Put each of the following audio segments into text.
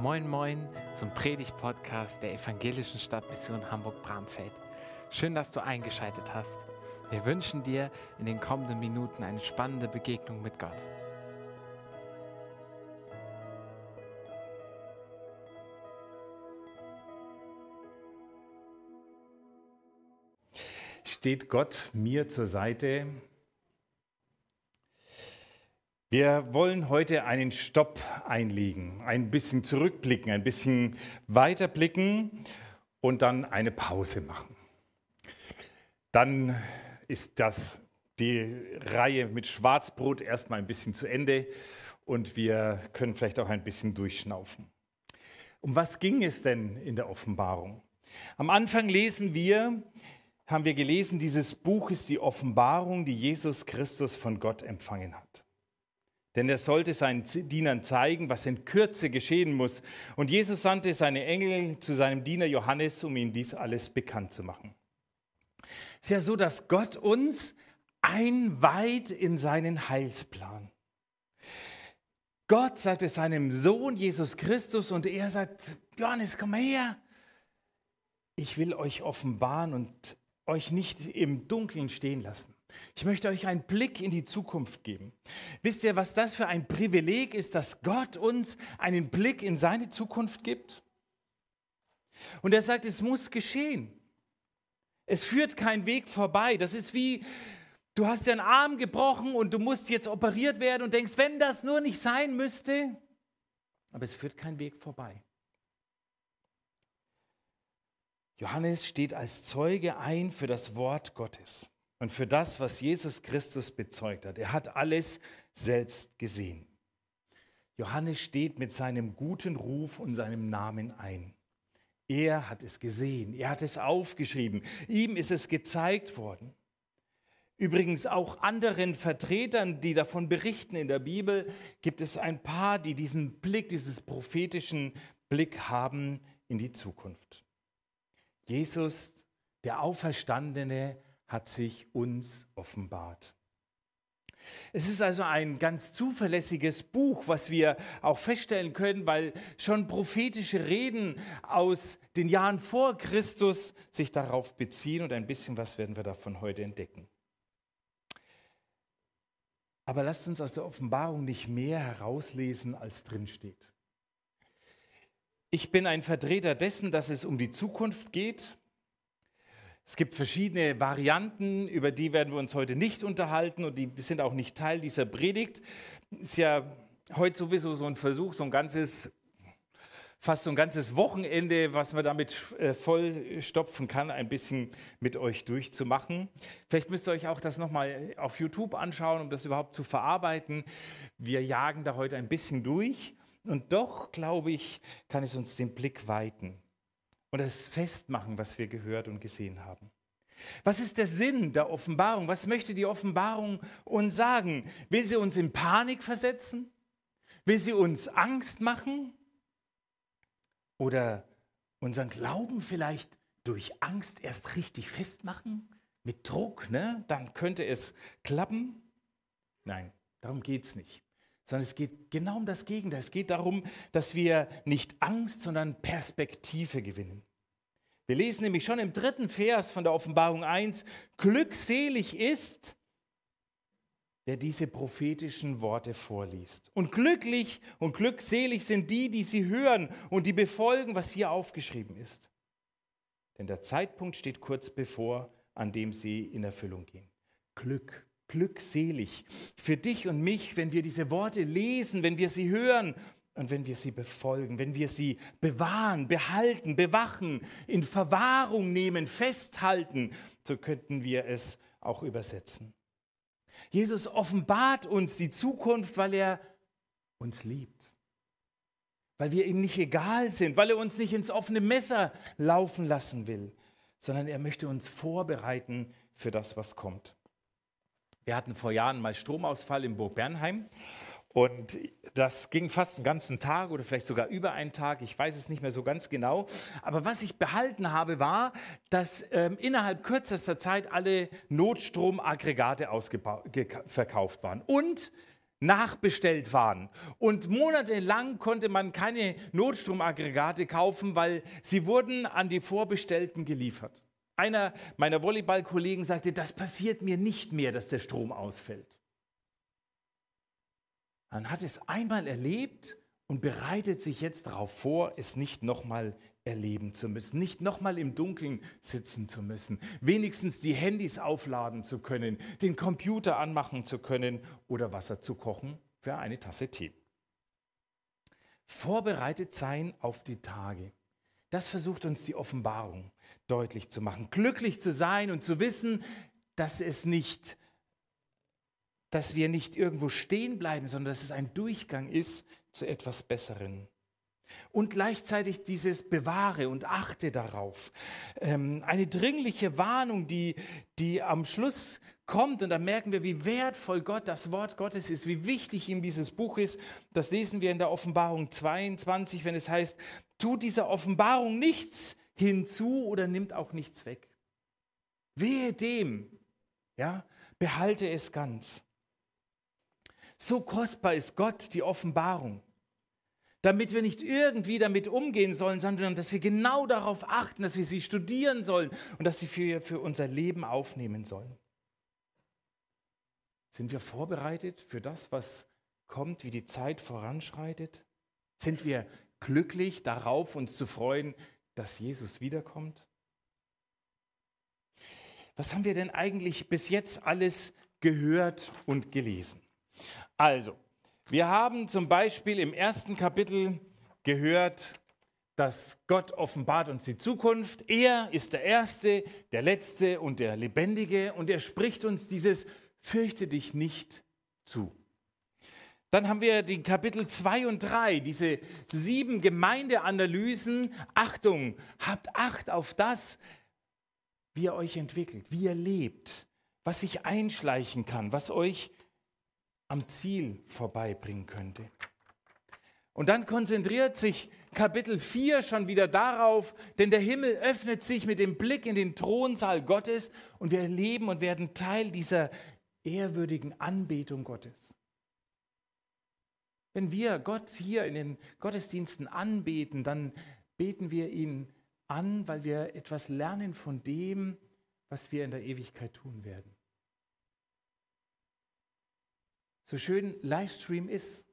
Moin Moin zum Predigt-Podcast der Evangelischen Stadtmission Hamburg-Bramfeld. Schön, dass du eingeschaltet hast. Wir wünschen dir in den kommenden Minuten eine spannende Begegnung mit Gott. Steht Gott mir zur Seite? Wir wollen heute einen Stopp einlegen, ein bisschen zurückblicken, ein bisschen weiterblicken und dann eine Pause machen. Dann ist das die Reihe mit Schwarzbrot erstmal ein bisschen zu Ende und wir können vielleicht auch ein bisschen durchschnaufen. Um was ging es denn in der Offenbarung? Am Anfang lesen wir, haben wir gelesen, dieses Buch ist die Offenbarung, die Jesus Christus von Gott empfangen hat. Denn er sollte seinen Dienern zeigen, was in Kürze geschehen muss. Und Jesus sandte seine Engel zu seinem Diener Johannes, um ihm dies alles bekannt zu machen. Es ist ja so, dass Gott uns einweiht in seinen Heilsplan. Gott sagt es seinem Sohn Jesus Christus und er sagt, Johannes, komm her. Ich will euch offenbaren und euch nicht im Dunkeln stehen lassen. Ich möchte euch einen Blick in die Zukunft geben. Wisst ihr, was das für ein Privileg ist, dass Gott uns einen Blick in seine Zukunft gibt? Und er sagt, es muss geschehen. Es führt kein Weg vorbei. Das ist wie, du hast dir einen Arm gebrochen und du musst jetzt operiert werden und denkst, wenn das nur nicht sein müsste. Aber es führt kein Weg vorbei. Johannes steht als Zeuge ein für das Wort Gottes und für das, was Jesus Christus bezeugt hat. Er hat alles selbst gesehen. Johannes steht mit seinem guten Ruf und seinem Namen ein. Er hat es gesehen, er hat es aufgeschrieben, ihm ist es gezeigt worden. Übrigens auch anderen Vertretern, die davon berichten in der Bibel, gibt es ein paar, die diesen Blick, dieses prophetischen Blick haben in die Zukunft. Jesus, der Auferstandene, hat sich uns offenbart. Es ist also ein ganz zuverlässiges Buch, was wir auch feststellen können, weil schon prophetische Reden aus den Jahren vor Christus sich darauf beziehen und ein bisschen was werden wir davon heute entdecken. Aber lasst uns aus der Offenbarung nicht mehr herauslesen, als drin steht. Ich bin ein Vertreter dessen, dass es um die Zukunft geht es gibt verschiedene Varianten, über die werden wir uns heute nicht unterhalten und die sind auch nicht Teil dieser Predigt. Ist ja heute sowieso so ein Versuch, so ein ganzes, fast so ein ganzes Wochenende, was man damit äh, vollstopfen kann, ein bisschen mit euch durchzumachen. Vielleicht müsst ihr euch auch das nochmal auf YouTube anschauen, um das überhaupt zu verarbeiten. Wir jagen da heute ein bisschen durch und doch, glaube ich, kann es uns den Blick weiten und das festmachen, was wir gehört und gesehen haben. Was ist der Sinn der Offenbarung? Was möchte die Offenbarung uns sagen? Will sie uns in Panik versetzen? Will sie uns Angst machen? Oder unseren Glauben vielleicht durch Angst erst richtig festmachen? Mit Druck, ne? Dann könnte es klappen? Nein, darum geht es nicht. Sondern es geht genau um das Gegenteil. Es geht darum, dass wir nicht Angst, sondern Perspektive gewinnen. Wir lesen nämlich schon im dritten Vers von der Offenbarung 1, glückselig ist, wer diese prophetischen Worte vorliest. Und glücklich und glückselig sind die, die sie hören und die befolgen, was hier aufgeschrieben ist. Denn der Zeitpunkt steht kurz bevor, an dem sie in Erfüllung gehen. Glück, glückselig für dich und mich, wenn wir diese Worte lesen, wenn wir sie hören und wenn wir sie befolgen, wenn wir sie bewahren, behalten, bewachen, in Verwahrung nehmen, festhalten, so könnten wir es auch übersetzen. Jesus offenbart uns die Zukunft, weil er uns liebt, weil wir ihm nicht egal sind, weil er uns nicht ins offene Messer laufen lassen will, sondern er möchte uns vorbereiten für das, was kommt. Wir hatten vor Jahren mal Stromausfall in Burg Bernheim und das ging fast einen ganzen Tag oder vielleicht sogar über einen Tag, ich weiß es nicht mehr so ganz genau. Aber was ich behalten habe, war, dass ähm, innerhalb kürzester Zeit alle Notstromaggregate verkauft waren. Und nachbestellt waren. Und monatelang konnte man keine Notstromaggregate kaufen, weil sie wurden an die Vorbestellten geliefert. Einer meiner Volleyballkollegen sagte, das passiert mir nicht mehr, dass der Strom ausfällt. Man hat es einmal erlebt und bereitet sich jetzt darauf vor, es nicht nochmal erleben zu müssen, nicht nochmal im Dunkeln sitzen zu müssen, wenigstens die Handys aufladen zu können, den Computer anmachen zu können oder Wasser zu kochen für eine Tasse Tee. Vorbereitet sein auf die Tage. Das versucht uns die Offenbarung deutlich zu machen. Glücklich zu sein und zu wissen, dass es nicht dass wir nicht irgendwo stehen bleiben, sondern dass es ein Durchgang ist zu etwas Besseren. Und gleichzeitig dieses Bewahre und achte darauf. Ähm, eine dringliche Warnung, die, die am Schluss kommt. Und da merken wir, wie wertvoll Gott, das Wort Gottes ist, wie wichtig ihm dieses Buch ist. Das lesen wir in der Offenbarung 22, wenn es heißt, tut dieser Offenbarung nichts hinzu oder nimmt auch nichts weg. Wehe dem, ja, behalte es ganz. So kostbar ist Gott die Offenbarung, damit wir nicht irgendwie damit umgehen sollen, sondern dass wir genau darauf achten, dass wir sie studieren sollen und dass sie für, für unser Leben aufnehmen sollen. Sind wir vorbereitet für das, was kommt, wie die Zeit voranschreitet? Sind wir glücklich darauf, uns zu freuen, dass Jesus wiederkommt? Was haben wir denn eigentlich bis jetzt alles gehört und gelesen? Also, wir haben zum Beispiel im ersten Kapitel gehört, dass Gott offenbart uns die Zukunft. Er ist der Erste, der Letzte und der Lebendige und er spricht uns dieses Fürchte dich nicht zu. Dann haben wir die Kapitel 2 und 3, diese sieben Gemeindeanalysen. Achtung, habt Acht auf das, wie ihr euch entwickelt, wie ihr lebt, was sich einschleichen kann, was euch am Ziel vorbeibringen könnte. Und dann konzentriert sich Kapitel 4 schon wieder darauf, denn der Himmel öffnet sich mit dem Blick in den Thronsaal Gottes und wir erleben und werden Teil dieser ehrwürdigen Anbetung Gottes. Wenn wir Gott hier in den Gottesdiensten anbeten, dann beten wir ihn an, weil wir etwas lernen von dem, was wir in der Ewigkeit tun werden. so schön Livestream ist.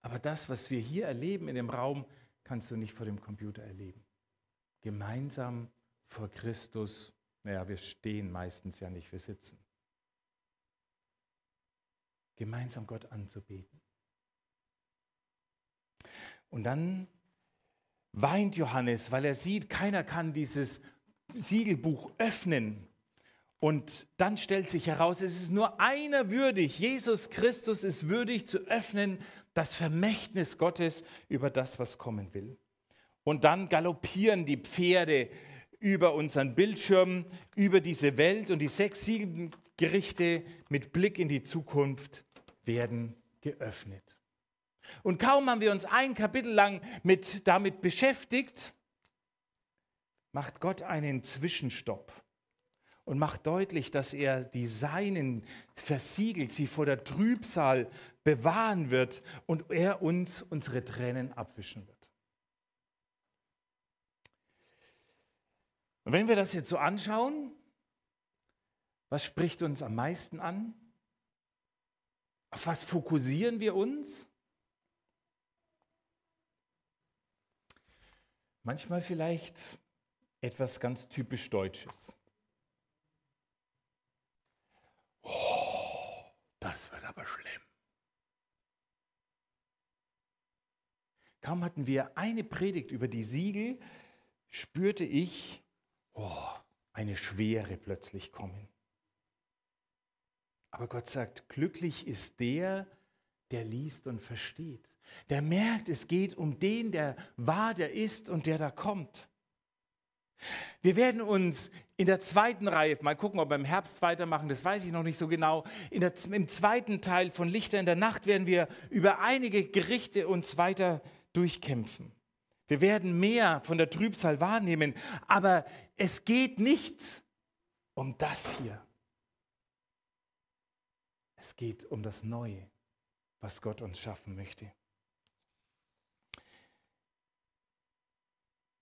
Aber das, was wir hier erleben in dem Raum, kannst du nicht vor dem Computer erleben. Gemeinsam vor Christus, naja, wir stehen meistens ja nicht, wir sitzen. Gemeinsam Gott anzubeten. Und dann weint Johannes, weil er sieht, keiner kann dieses Siegelbuch öffnen. Und dann stellt sich heraus, es ist nur einer würdig. Jesus Christus ist würdig zu öffnen das Vermächtnis Gottes über das, was kommen will. Und dann galoppieren die Pferde über unseren Bildschirm, über diese Welt und die sechs, sieben Gerichte mit Blick in die Zukunft werden geöffnet. Und kaum haben wir uns ein Kapitel lang mit, damit beschäftigt, macht Gott einen Zwischenstopp und macht deutlich, dass er die Seinen versiegelt, sie vor der Trübsal bewahren wird und er uns unsere Tränen abwischen wird. Und wenn wir das jetzt so anschauen, was spricht uns am meisten an? Auf was fokussieren wir uns? Manchmal vielleicht etwas ganz typisch Deutsches. Oh, das wird aber schlimm. Kaum hatten wir eine Predigt über die Siegel, spürte ich oh, eine Schwere plötzlich kommen. Aber Gott sagt, glücklich ist der, der liest und versteht. Der merkt, es geht um den, der war, der ist und der da kommt. Wir werden uns in der zweiten Reihe, mal gucken, ob wir im Herbst weitermachen, das weiß ich noch nicht so genau. Der, Im zweiten Teil von Lichter in der Nacht werden wir über einige Gerichte uns weiter durchkämpfen. Wir werden mehr von der Trübsal wahrnehmen, aber es geht nicht um das hier. Es geht um das Neue. was Gott uns schaffen möchte.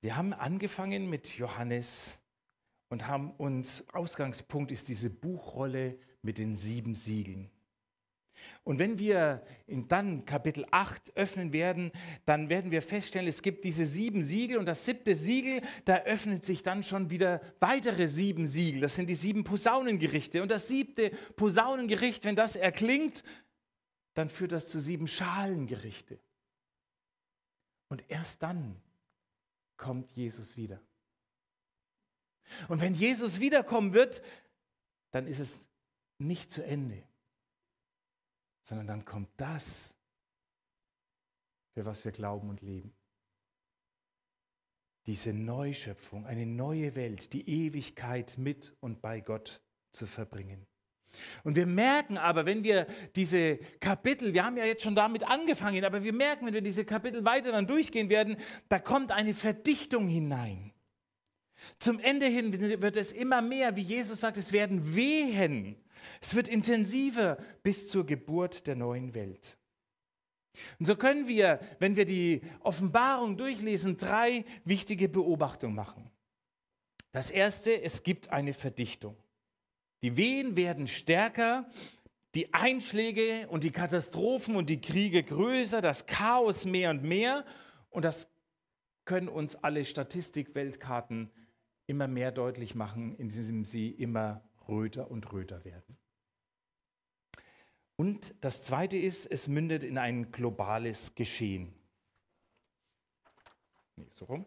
Wir haben angefangen mit Johannes und haben uns, Ausgangspunkt ist diese Buchrolle mit den sieben Siegeln. Und wenn wir in dann Kapitel 8 öffnen werden, dann werden wir feststellen, es gibt diese sieben Siegel und das siebte Siegel, da öffnet sich dann schon wieder weitere sieben Siegel. Das sind die sieben Posaunengerichte. Und das siebte Posaunengericht, wenn das erklingt, dann führt das zu sieben Schalengerichte. Und erst dann kommt Jesus wieder. Und wenn Jesus wiederkommen wird, dann ist es nicht zu Ende sondern dann kommt das, für was wir glauben und leben. Diese Neuschöpfung, eine neue Welt, die Ewigkeit mit und bei Gott zu verbringen. Und wir merken aber, wenn wir diese Kapitel, wir haben ja jetzt schon damit angefangen, aber wir merken, wenn wir diese Kapitel weiter dann durchgehen werden, da kommt eine Verdichtung hinein. Zum Ende hin wird es immer mehr, wie Jesus sagt, es werden Wehen es wird intensiver bis zur Geburt der neuen Welt. Und so können wir, wenn wir die Offenbarung durchlesen, drei wichtige Beobachtungen machen. Das erste, es gibt eine Verdichtung. Die Wehen werden stärker, die Einschläge und die Katastrophen und die Kriege größer, das Chaos mehr und mehr. Und das können uns alle Statistik-Weltkarten immer mehr deutlich machen, indem sie immer röter und röter werden. Und das Zweite ist, es mündet in ein globales Geschehen. Nee, so rum.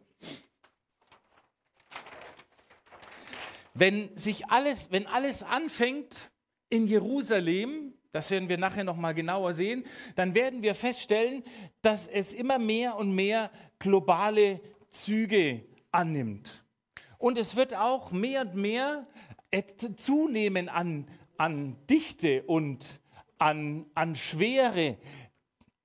Wenn sich alles, wenn alles anfängt in Jerusalem, das werden wir nachher noch mal genauer sehen, dann werden wir feststellen, dass es immer mehr und mehr globale Züge annimmt. Und es wird auch mehr und mehr zunehmen an, an Dichte und an, an Schwere,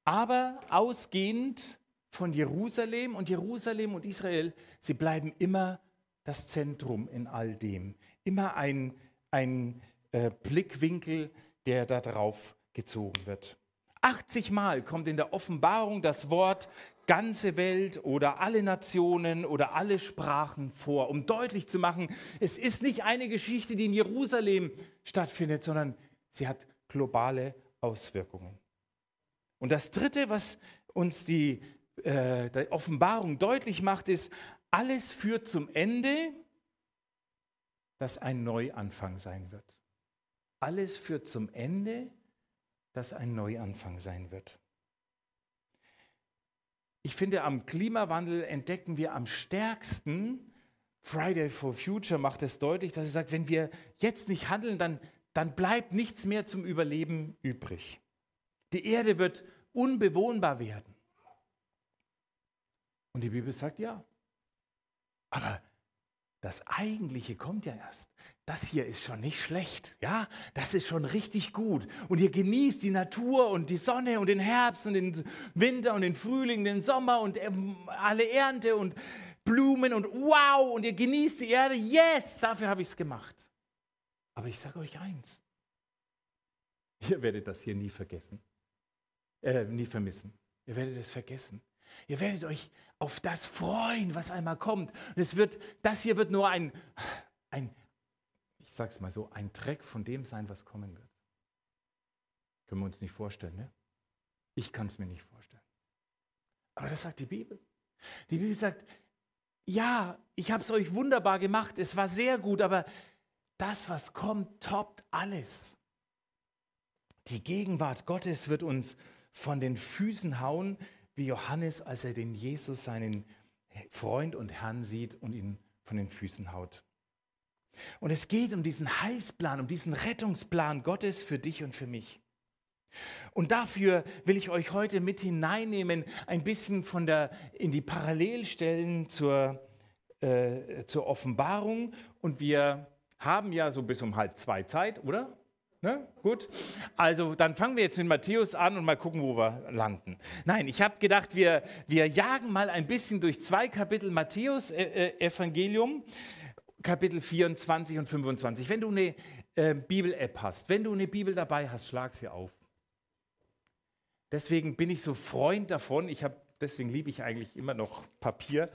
aber ausgehend von Jerusalem und Jerusalem und Israel, sie bleiben immer das Zentrum in all dem, immer ein, ein äh, Blickwinkel, der darauf gezogen wird. 80 Mal kommt in der Offenbarung das Wort ganze Welt oder alle Nationen oder alle Sprachen vor, um deutlich zu machen, es ist nicht eine Geschichte, die in Jerusalem stattfindet, sondern sie hat globale Auswirkungen. Und das Dritte, was uns die, äh, die Offenbarung deutlich macht, ist, alles führt zum Ende, das ein Neuanfang sein wird. Alles führt zum Ende, das ein Neuanfang sein wird. Ich finde, am Klimawandel entdecken wir am stärksten, Friday for Future macht es deutlich, dass er sagt, wenn wir jetzt nicht handeln, dann dann bleibt nichts mehr zum Überleben übrig. Die Erde wird unbewohnbar werden. Und die Bibel sagt ja. Aber das Eigentliche kommt ja erst. Das hier ist schon nicht schlecht, ja? Das ist schon richtig gut. Und ihr genießt die Natur und die Sonne und den Herbst und den Winter und den Frühling, den Sommer und ähm, alle Ernte und Blumen und wow und ihr genießt die Erde. Yes, dafür habe ich es gemacht. Aber ich sage euch eins, ihr werdet das hier nie vergessen, äh, nie vermissen. Ihr werdet es vergessen. Ihr werdet euch auf das freuen, was einmal kommt. Und es wird, das hier wird nur ein, ein ich sage es mal so, ein Dreck von dem sein, was kommen wird. Können wir uns nicht vorstellen, ne? Ich kann es mir nicht vorstellen. Aber das sagt die Bibel. Die Bibel sagt, ja, ich habe es euch wunderbar gemacht, es war sehr gut, aber das, was kommt, toppt alles. Die Gegenwart Gottes wird uns von den Füßen hauen, wie Johannes, als er den Jesus, seinen Freund und Herrn sieht und ihn von den Füßen haut. Und es geht um diesen Heilsplan, um diesen Rettungsplan Gottes für dich und für mich. Und dafür will ich euch heute mit hineinnehmen, ein bisschen von der, in die Parallelstellen zur, äh, zur Offenbarung. Und wir haben ja so bis um halb zwei Zeit, oder? Ne? Gut. Also dann fangen wir jetzt mit Matthäus an und mal gucken, wo wir landen. Nein, ich habe gedacht, wir, wir jagen mal ein bisschen durch zwei Kapitel Matthäus äh, äh, Evangelium, Kapitel 24 und 25. Wenn du eine äh, Bibel-App hast, wenn du eine Bibel dabei hast, schlag sie auf. Deswegen bin ich so Freund davon, ich habe, deswegen liebe ich eigentlich immer noch Papier,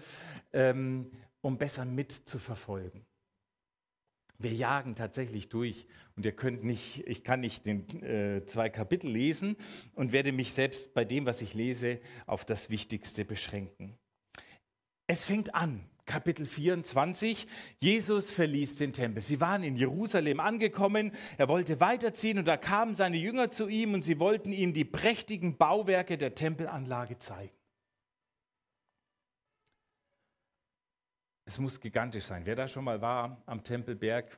ähm, um besser mitzuverfolgen. Wir jagen tatsächlich durch und ihr könnt nicht, ich kann nicht den, äh, zwei Kapitel lesen und werde mich selbst bei dem, was ich lese, auf das Wichtigste beschränken. Es fängt an Kapitel 24. Jesus verließ den Tempel. Sie waren in Jerusalem angekommen. Er wollte weiterziehen und da kamen seine Jünger zu ihm und sie wollten ihm die prächtigen Bauwerke der Tempelanlage zeigen. Es muss gigantisch sein. Wer da schon mal war am Tempelberg,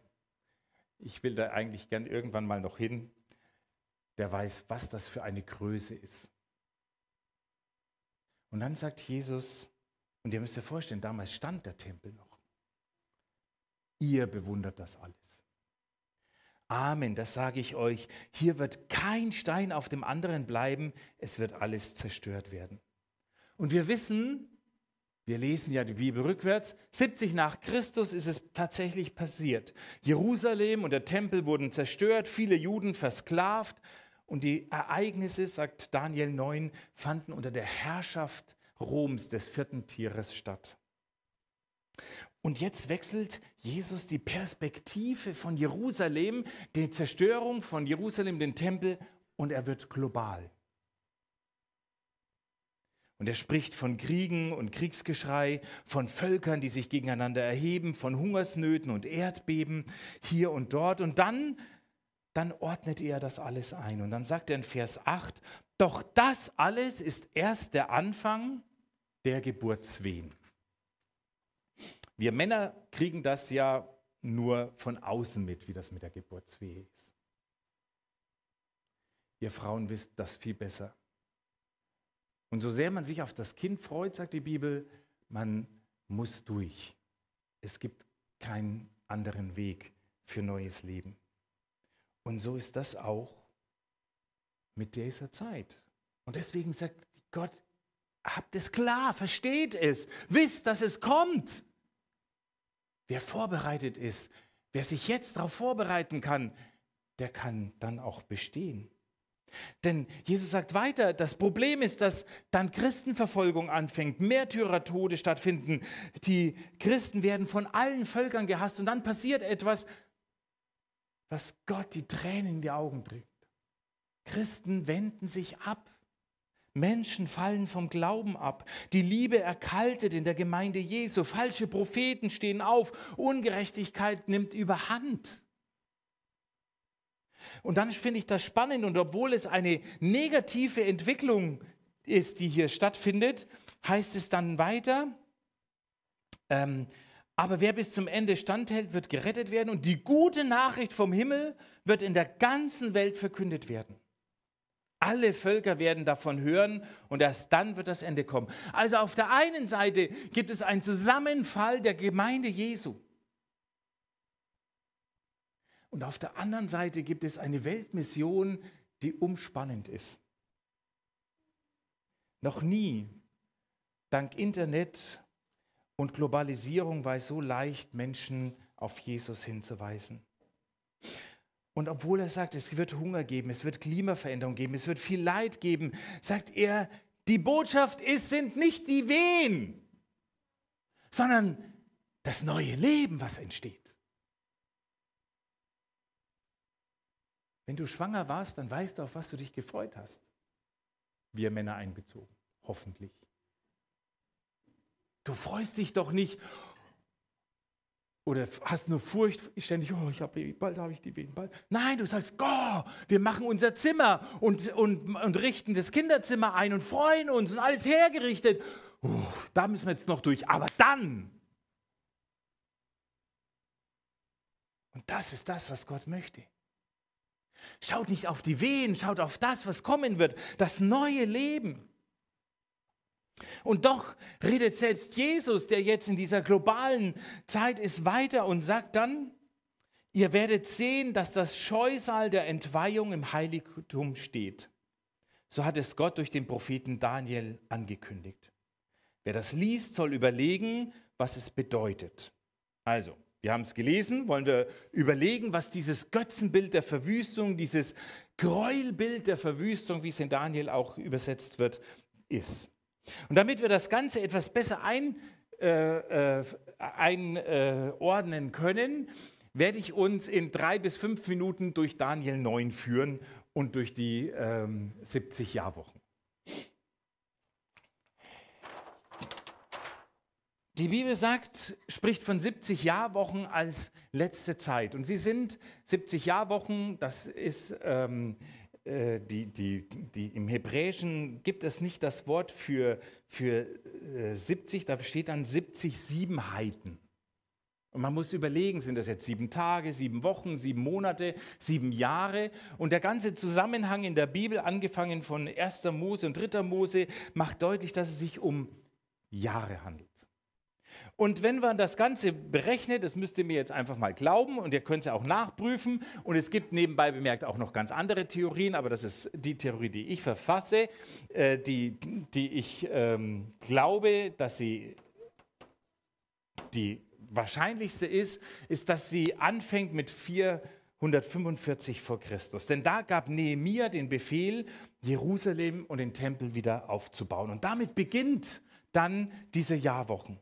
ich will da eigentlich gern irgendwann mal noch hin, der weiß, was das für eine Größe ist. Und dann sagt Jesus, und ihr müsst euch vorstellen, damals stand der Tempel noch. Ihr bewundert das alles. Amen, das sage ich euch. Hier wird kein Stein auf dem anderen bleiben, es wird alles zerstört werden. Und wir wissen, wir lesen ja die Bibel rückwärts, 70 nach Christus ist es tatsächlich passiert. Jerusalem und der Tempel wurden zerstört, viele Juden versklavt und die Ereignisse, sagt Daniel 9, fanden unter der Herrschaft Roms, des vierten Tieres, statt. Und jetzt wechselt Jesus die Perspektive von Jerusalem, die Zerstörung von Jerusalem, den Tempel, und er wird global. Und er spricht von Kriegen und Kriegsgeschrei, von Völkern, die sich gegeneinander erheben, von Hungersnöten und Erdbeben hier und dort. Und dann, dann ordnet er das alles ein. Und dann sagt er in Vers 8, doch das alles ist erst der Anfang der Geburtswehen. Wir Männer kriegen das ja nur von außen mit, wie das mit der Geburtswehe ist. Ihr Frauen wisst das viel besser. Und so sehr man sich auf das Kind freut, sagt die Bibel, man muss durch. Es gibt keinen anderen Weg für neues Leben. Und so ist das auch mit dieser Zeit. Und deswegen sagt Gott, habt es klar, versteht es, wisst, dass es kommt. Wer vorbereitet ist, wer sich jetzt darauf vorbereiten kann, der kann dann auch bestehen. Denn Jesus sagt weiter, das Problem ist, dass dann Christenverfolgung anfängt, Märtyrertode stattfinden, die Christen werden von allen Völkern gehasst und dann passiert etwas, was Gott die Tränen in die Augen trägt. Christen wenden sich ab. Menschen fallen vom Glauben ab. Die Liebe erkaltet in der Gemeinde Jesu. Falsche Propheten stehen auf. Ungerechtigkeit nimmt überhand. Und dann finde ich das spannend und obwohl es eine negative Entwicklung ist, die hier stattfindet, heißt es dann weiter, ähm, aber wer bis zum Ende standhält, wird gerettet werden und die gute Nachricht vom Himmel wird in der ganzen Welt verkündet werden. Alle Völker werden davon hören und erst dann wird das Ende kommen. Also auf der einen Seite gibt es einen Zusammenfall der Gemeinde Jesu. Und auf der anderen Seite gibt es eine Weltmission, die umspannend ist. Noch nie, dank Internet und Globalisierung, war es so leicht, Menschen auf Jesus hinzuweisen. Und obwohl er sagt, es wird Hunger geben, es wird Klimaveränderung geben, es wird viel Leid geben, sagt er, die Botschaft ist, sind nicht die Wehen, sondern das neue Leben, was entsteht. Wenn du schwanger warst, dann weißt du, auf was du dich gefreut hast. Wir Männer einbezogen, hoffentlich. Du freust dich doch nicht, oder hast nur Furcht ständig, oh, ich habe bald habe ich die Wehen, bald. Nein, du sagst, oh, wir machen unser Zimmer und, und, und richten das Kinderzimmer ein und freuen uns und alles hergerichtet. Oh, da müssen wir jetzt noch durch, aber dann. Und das ist das, was Gott möchte. Schaut nicht auf die Wehen, schaut auf das, was kommen wird, das neue Leben. Und doch redet selbst Jesus, der jetzt in dieser globalen Zeit ist, weiter und sagt dann, ihr werdet sehen, dass das Scheusal der Entweihung im Heiligtum steht. So hat es Gott durch den Propheten Daniel angekündigt. Wer das liest, soll überlegen, was es bedeutet. Also, Wir haben es gelesen, wollen wir überlegen, was dieses Götzenbild der Verwüstung, dieses Gräuelbild der Verwüstung, wie es in Daniel auch übersetzt wird, ist. Und damit wir das Ganze etwas besser ein, äh, äh, einordnen können, werde ich uns in drei bis fünf Minuten durch Daniel 9 führen und durch die ähm, 70 Jahrwochen. Die Bibel sagt, spricht von 70 Jahrwochen als letzte Zeit. Und sie sind 70 Jahrwochen, das ist ähm, äh, die, die, die, im Hebräischen gibt es nicht das Wort für, für äh, 70, da steht dann 70 Siebenheiten. Und man muss überlegen, sind das jetzt sieben Tage, sieben Wochen, sieben Monate, sieben Jahre? Und der ganze Zusammenhang in der Bibel, angefangen von 1. Mose und 3. Mose, macht deutlich, dass es sich um Jahre handelt. Und wenn man das Ganze berechnet, das müsst ihr mir jetzt einfach mal glauben und ihr könnt es ja auch nachprüfen. Und es gibt nebenbei bemerkt auch noch ganz andere Theorien, aber das ist die Theorie, die ich verfasse, äh, die, die ich ähm, glaube, dass sie die wahrscheinlichste ist, ist, dass sie anfängt mit 445 vor Christus. Denn da gab Nehemia den Befehl, Jerusalem und den Tempel wieder aufzubauen. Und damit beginnt dann diese Jahrwochen.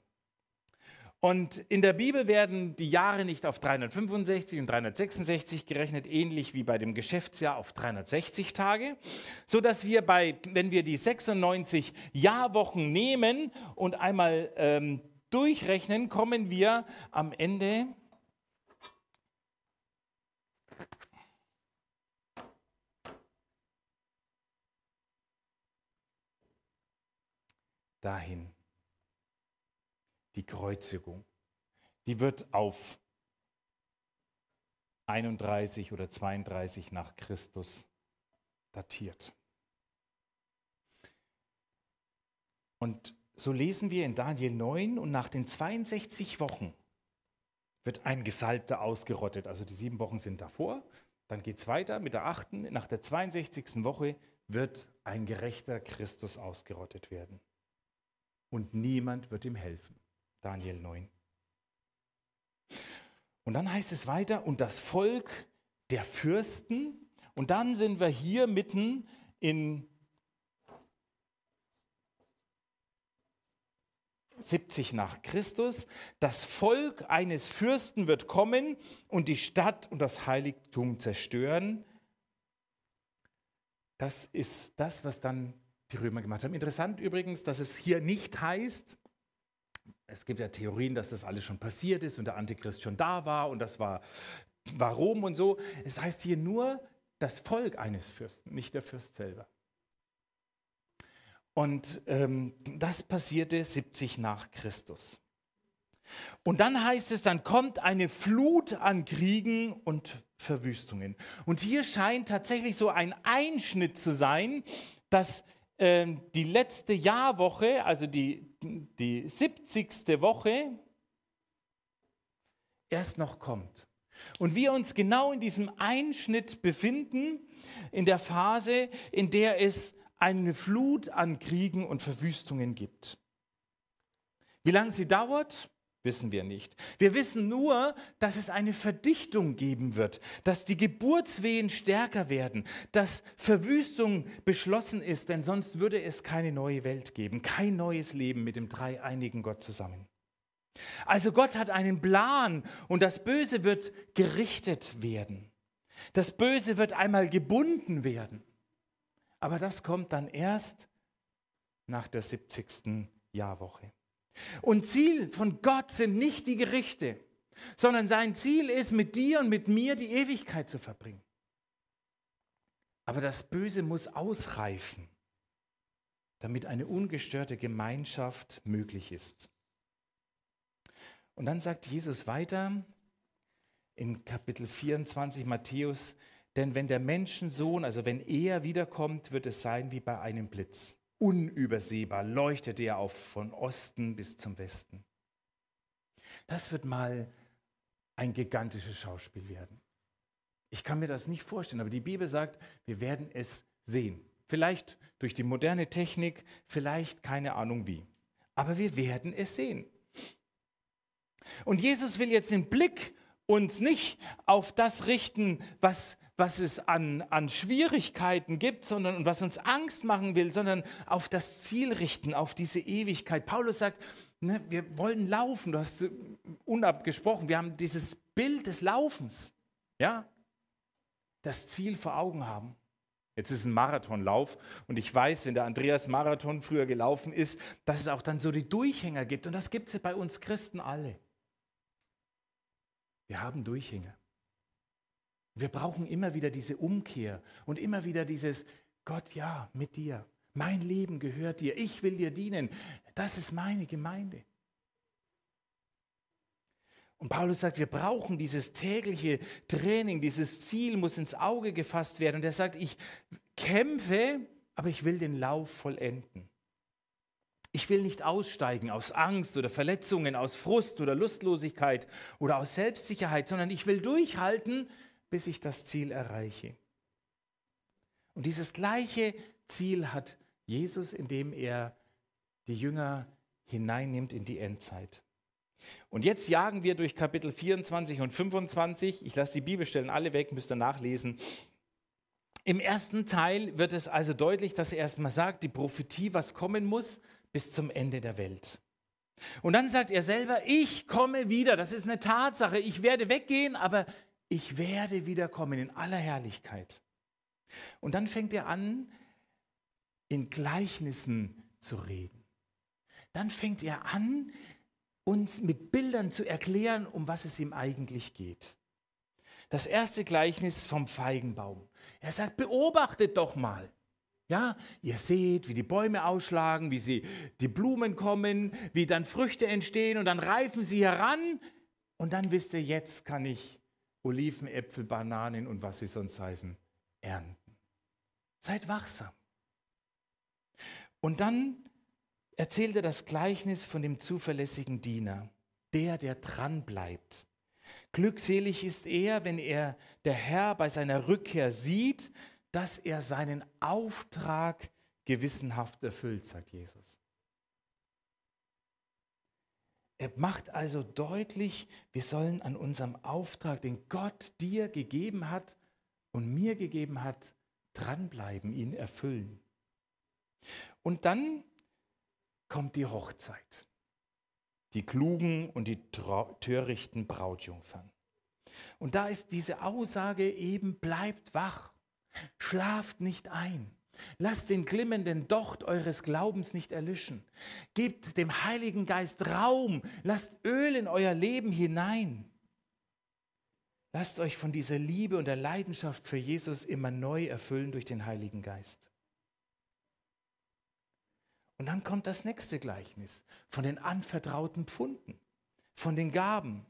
Und in der Bibel werden die Jahre nicht auf 365 und 366 gerechnet, ähnlich wie bei dem Geschäftsjahr auf 360 Tage, so dass wir bei, wenn wir die 96 Jahrwochen nehmen und einmal ähm, durchrechnen, kommen wir am Ende dahin die Kreuzigung. Die wird auf 31 oder 32 nach Christus datiert. Und so lesen wir in Daniel 9 und nach den 62 Wochen wird ein Gesalbter ausgerottet. Also die sieben Wochen sind davor. Dann geht es weiter mit der achten. Nach der 62. Woche wird ein gerechter Christus ausgerottet werden. Und niemand wird ihm helfen. Daniel 9. Und dann heißt es weiter, und das Volk der Fürsten, und dann sind wir hier mitten in 70 nach Christus. Das Volk eines Fürsten wird kommen und die Stadt und das Heiligtum zerstören. Das ist das, was dann die Römer gemacht haben. Interessant übrigens, dass es hier nicht heißt, es gibt ja Theorien, dass das alles schon passiert ist und der Antichrist schon da war und das war, war Rom und so. Es heißt hier nur das Volk eines Fürsten, nicht der Fürst selber. Und ähm, das passierte 70 nach Christus. Und dann heißt es, dann kommt eine Flut an Kriegen und Verwüstungen. Und hier scheint tatsächlich so ein Einschnitt zu sein, dass ähm, die letzte Jahrwoche, also die, die 70. Woche, erst noch kommt. Und wir uns genau in diesem Einschnitt befinden, in der Phase, in der es eine Flut an Kriegen und Verwüstungen gibt. Wie lange sie dauert, wissen wir nicht. Wir wissen nur, dass es eine Verdichtung geben wird, dass die Geburtswehen stärker werden, dass Verwüstung beschlossen ist, denn sonst würde es keine neue Welt geben, kein neues Leben mit dem dreieinigen Gott zusammen. Also Gott hat einen Plan und das Böse wird gerichtet werden. Das Böse wird einmal gebunden werden. Aber das kommt dann erst nach der 70. Jahrwoche. Und Ziel von Gott sind nicht die Gerichte, sondern sein Ziel ist, mit dir und mit mir die Ewigkeit zu verbringen. Aber das Böse muss ausreifen, damit eine ungestörte Gemeinschaft möglich ist. Und dann sagt Jesus weiter in Kapitel 24 Matthäus, denn wenn der Menschensohn, also wenn er wiederkommt, wird es sein wie bei einem Blitz unübersehbar leuchtet er auf von Osten bis zum Westen. Das wird mal ein gigantisches Schauspiel werden. Ich kann mir das nicht vorstellen, aber die Bibel sagt, wir werden es sehen. Vielleicht durch die moderne Technik, vielleicht keine Ahnung wie. Aber wir werden es sehen. Und Jesus will jetzt den Blick uns nicht auf das richten, was, was es an, an Schwierigkeiten gibt, sondern was uns Angst machen will, sondern auf das Ziel richten, auf diese Ewigkeit. Paulus sagt, ne, wir wollen laufen, du hast unabgesprochen, wir haben dieses Bild des Laufens, ja, das Ziel vor Augen haben. Jetzt ist ein Marathonlauf und ich weiß, wenn der Andreas Marathon früher gelaufen ist, dass es auch dann so die Durchhänger gibt und das gibt es bei uns Christen alle. Wir haben Durchhänge. Wir brauchen immer wieder diese Umkehr und immer wieder dieses Gott, ja, mit dir. Mein Leben gehört dir. Ich will dir dienen. Das ist meine Gemeinde. Und Paulus sagt, wir brauchen dieses tägliche Training, dieses Ziel muss ins Auge gefasst werden. Und er sagt, ich kämpfe, aber ich will den Lauf vollenden. Ich will nicht aussteigen aus Angst oder Verletzungen, aus Frust oder Lustlosigkeit oder aus Selbstsicherheit, sondern ich will durchhalten, bis ich das Ziel erreiche. Und dieses gleiche Ziel hat Jesus, indem er die Jünger hineinnimmt in die Endzeit. Und jetzt jagen wir durch Kapitel 24 und 25. Ich lasse die Bibelstellen alle weg, müsst ihr nachlesen. Im ersten Teil wird es also deutlich, dass er erstmal sagt, die Prophetie, was kommen muss, bis zum Ende der Welt. Und dann sagt er selber, ich komme wieder, das ist eine Tatsache, ich werde weggehen, aber ich werde wiederkommen in aller Herrlichkeit. Und dann fängt er an, in Gleichnissen zu reden. Dann fängt er an, uns mit Bildern zu erklären, um was es ihm eigentlich geht. Das erste Gleichnis vom Feigenbaum. Er sagt, beobachtet doch mal. Ja, ihr seht, wie die Bäume ausschlagen, wie sie die Blumen kommen, wie dann Früchte entstehen und dann reifen sie heran und dann wisst ihr, jetzt kann ich Oliven, Äpfel, Bananen und was sie sonst heißen ernten. Seid wachsam. Und dann erzählt er das Gleichnis von dem zuverlässigen Diener, der, der dran bleibt. Glückselig ist er, wenn er der Herr bei seiner Rückkehr sieht, dass er seinen Auftrag gewissenhaft erfüllt, sagt Jesus. Er macht also deutlich, wir sollen an unserem Auftrag, den Gott dir gegeben hat und mir gegeben hat, dranbleiben, ihn erfüllen. Und dann kommt die Hochzeit. Die klugen und die törichten Brautjungfern. Und da ist diese Aussage eben, bleibt wach. Schlaft nicht ein. Lasst den glimmenden Docht eures Glaubens nicht erlischen. Gebt dem Heiligen Geist Raum. Lasst Öl in euer Leben hinein. Lasst euch von dieser Liebe und der Leidenschaft für Jesus immer neu erfüllen durch den Heiligen Geist. Und dann kommt das nächste Gleichnis von den anvertrauten Pfunden, von den Gaben.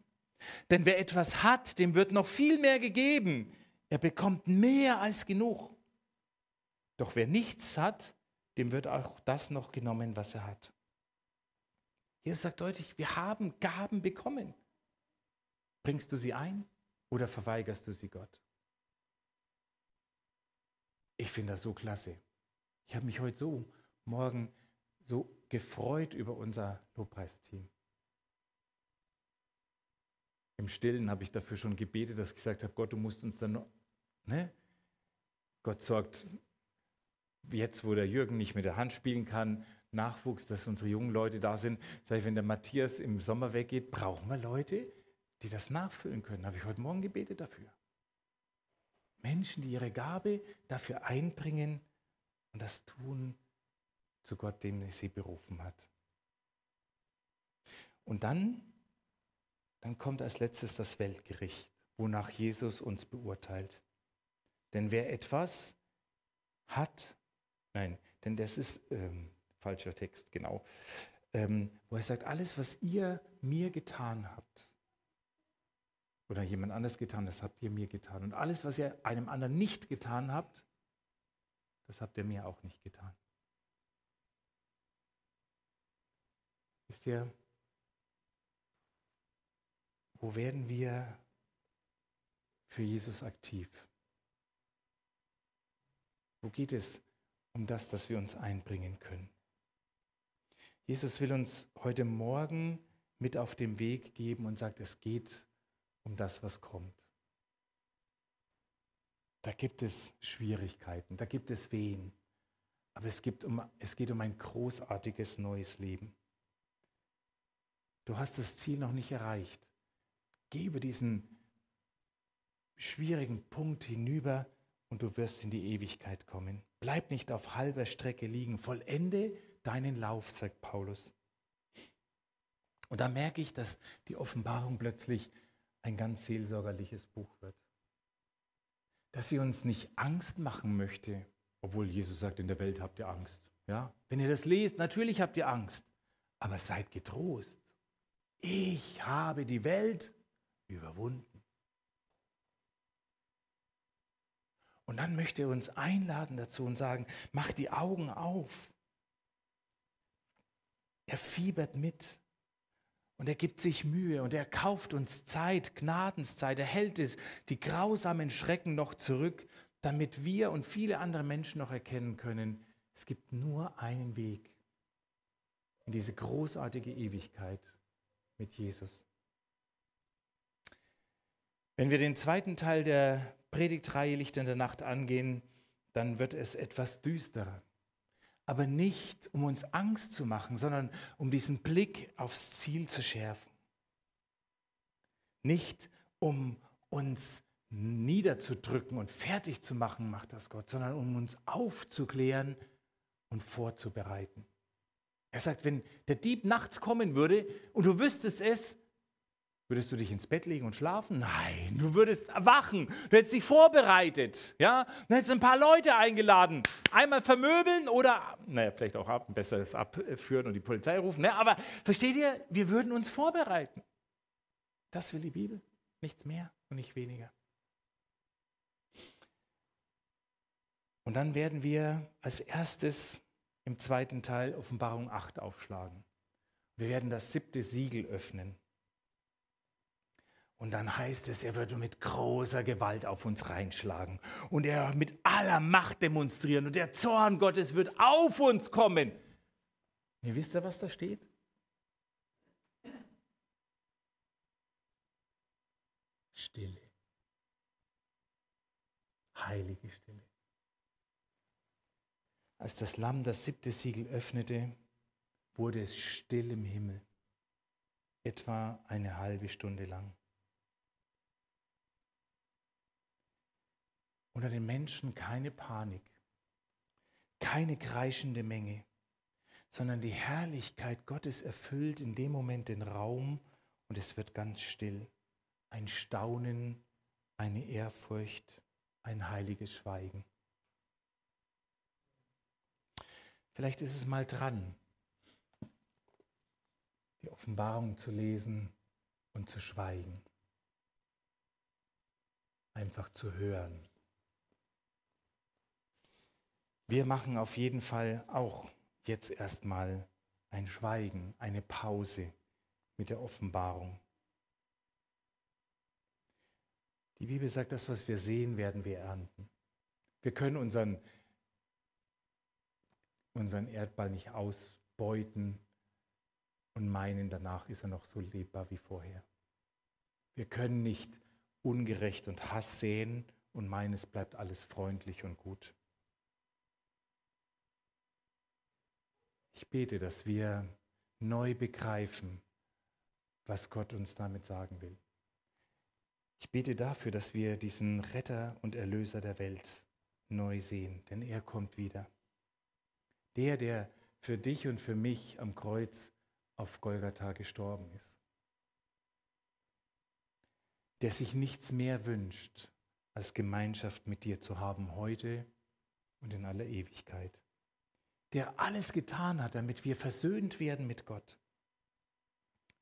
Denn wer etwas hat, dem wird noch viel mehr gegeben. Er bekommt mehr als genug. Doch wer nichts hat, dem wird auch das noch genommen, was er hat. Jesus sagt deutlich, wir haben Gaben bekommen. Bringst du sie ein oder verweigerst du sie Gott? Ich finde das so klasse. Ich habe mich heute so morgen so gefreut über unser Lobpreisteam. Im Stillen habe ich dafür schon gebetet, dass ich gesagt habe, Gott, du musst uns dann Ne? Gott sorgt jetzt, wo der Jürgen nicht mit der Hand spielen kann, Nachwuchs, dass unsere jungen Leute da sind. Sag ich, wenn der Matthias im Sommer weggeht, brauchen wir Leute, die das nachfüllen können. Habe ich heute Morgen gebetet dafür. Menschen, die ihre Gabe dafür einbringen und das tun zu Gott, den sie berufen hat. Und dann, dann kommt als letztes das Weltgericht, wonach Jesus uns beurteilt. Denn wer etwas hat, nein, denn das ist ähm, falscher Text, genau, ähm, wo er sagt, alles, was ihr mir getan habt, oder jemand anders getan, das habt ihr mir getan. Und alles, was ihr einem anderen nicht getan habt, das habt ihr mir auch nicht getan. Wisst ihr, wo werden wir für Jesus aktiv? Wo geht es um das, dass wir uns einbringen können? Jesus will uns heute Morgen mit auf den Weg geben und sagt, es geht um das, was kommt. Da gibt es Schwierigkeiten, da gibt es Wehen, aber es, gibt um, es geht um ein großartiges neues Leben. Du hast das Ziel noch nicht erreicht. Geh über diesen schwierigen Punkt hinüber und du wirst in die Ewigkeit kommen. Bleib nicht auf halber Strecke liegen, vollende deinen Lauf, sagt Paulus. Und da merke ich, dass die Offenbarung plötzlich ein ganz seelsorgerliches Buch wird. Dass sie uns nicht Angst machen möchte, obwohl Jesus sagt, in der Welt habt ihr Angst. Ja? Wenn ihr das lest, natürlich habt ihr Angst, aber seid getrost. Ich habe die Welt überwunden. Und dann möchte er uns einladen dazu und sagen, mach die Augen auf. Er fiebert mit und er gibt sich Mühe und er kauft uns Zeit, Gnadenszeit. Er hält es, die grausamen Schrecken noch zurück, damit wir und viele andere Menschen noch erkennen können, es gibt nur einen Weg in diese großartige Ewigkeit mit Jesus. Wenn wir den zweiten Teil der Predigtreihe Licht in der Nacht angehen, dann wird es etwas düsterer. Aber nicht, um uns Angst zu machen, sondern um diesen Blick aufs Ziel zu schärfen. Nicht, um uns niederzudrücken und fertig zu machen, macht das Gott, sondern um uns aufzuklären und vorzubereiten. Er sagt, wenn der Dieb nachts kommen würde und du wüsstest es, Würdest du dich ins Bett legen und schlafen? Nein, du würdest erwachen. Du hättest dich vorbereitet. Ja? Du hättest ein paar Leute eingeladen. Einmal vermöbeln oder, naja, vielleicht auch ab, besser das abführen und die Polizei rufen. Ne? Aber versteht ihr, wir würden uns vorbereiten. Das will die Bibel. Nichts mehr und nicht weniger. Und dann werden wir als erstes im zweiten Teil Offenbarung 8 aufschlagen. Wir werden das siebte Siegel öffnen. Und dann heißt es, er würde mit großer Gewalt auf uns reinschlagen und er mit aller Macht demonstrieren und der Zorn Gottes wird auf uns kommen. Ihr wisst ja, was da steht? Stille. Heilige Stille. Als das Lamm das siebte Siegel öffnete, wurde es still im Himmel, etwa eine halbe Stunde lang. Unter den Menschen keine Panik, keine kreischende Menge, sondern die Herrlichkeit Gottes erfüllt in dem Moment den Raum und es wird ganz still. Ein Staunen, eine Ehrfurcht, ein heiliges Schweigen. Vielleicht ist es mal dran, die Offenbarung zu lesen und zu schweigen. Einfach zu hören. Wir machen auf jeden Fall auch jetzt erstmal ein Schweigen, eine Pause mit der Offenbarung. Die Bibel sagt, das, was wir sehen, werden wir ernten. Wir können unseren, unseren Erdball nicht ausbeuten und meinen, danach ist er noch so lebbar wie vorher. Wir können nicht Ungerecht und Hass sehen und meinen, es bleibt alles freundlich und gut. Ich bete, dass wir neu begreifen, was Gott uns damit sagen will. Ich bete dafür, dass wir diesen Retter und Erlöser der Welt neu sehen, denn er kommt wieder. Der, der für dich und für mich am Kreuz auf Golgatha gestorben ist. Der sich nichts mehr wünscht, als Gemeinschaft mit dir zu haben heute und in aller Ewigkeit der alles getan hat, damit wir versöhnt werden mit Gott.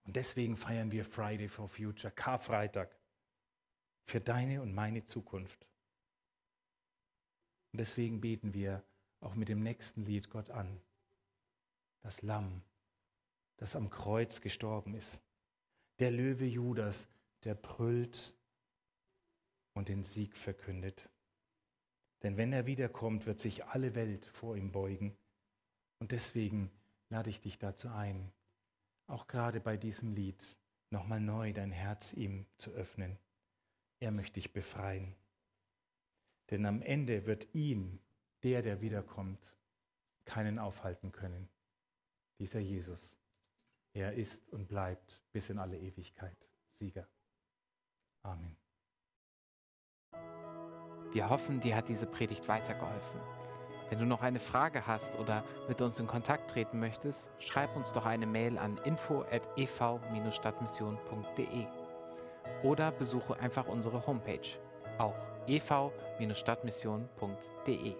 Und deswegen feiern wir Friday for Future, Karfreitag, für deine und meine Zukunft. Und deswegen beten wir auch mit dem nächsten Lied Gott an. Das Lamm, das am Kreuz gestorben ist. Der Löwe Judas, der brüllt und den Sieg verkündet. Denn wenn er wiederkommt, wird sich alle Welt vor ihm beugen und deswegen lade ich dich dazu ein, auch gerade bei diesem Lied, nochmal neu dein Herz ihm zu öffnen. Er möchte dich befreien. Denn am Ende wird ihn, der, der wiederkommt, keinen aufhalten können. Dieser Jesus. Er ist und bleibt bis in alle Ewigkeit Sieger. Amen. Wir hoffen, dir hat diese Predigt weitergeholfen. Wenn du noch eine Frage hast oder mit uns in Kontakt treten möchtest, schreib uns doch eine Mail an info@ev-stadtmission.de oder besuche einfach unsere Homepage, auch ev-stadtmission.de.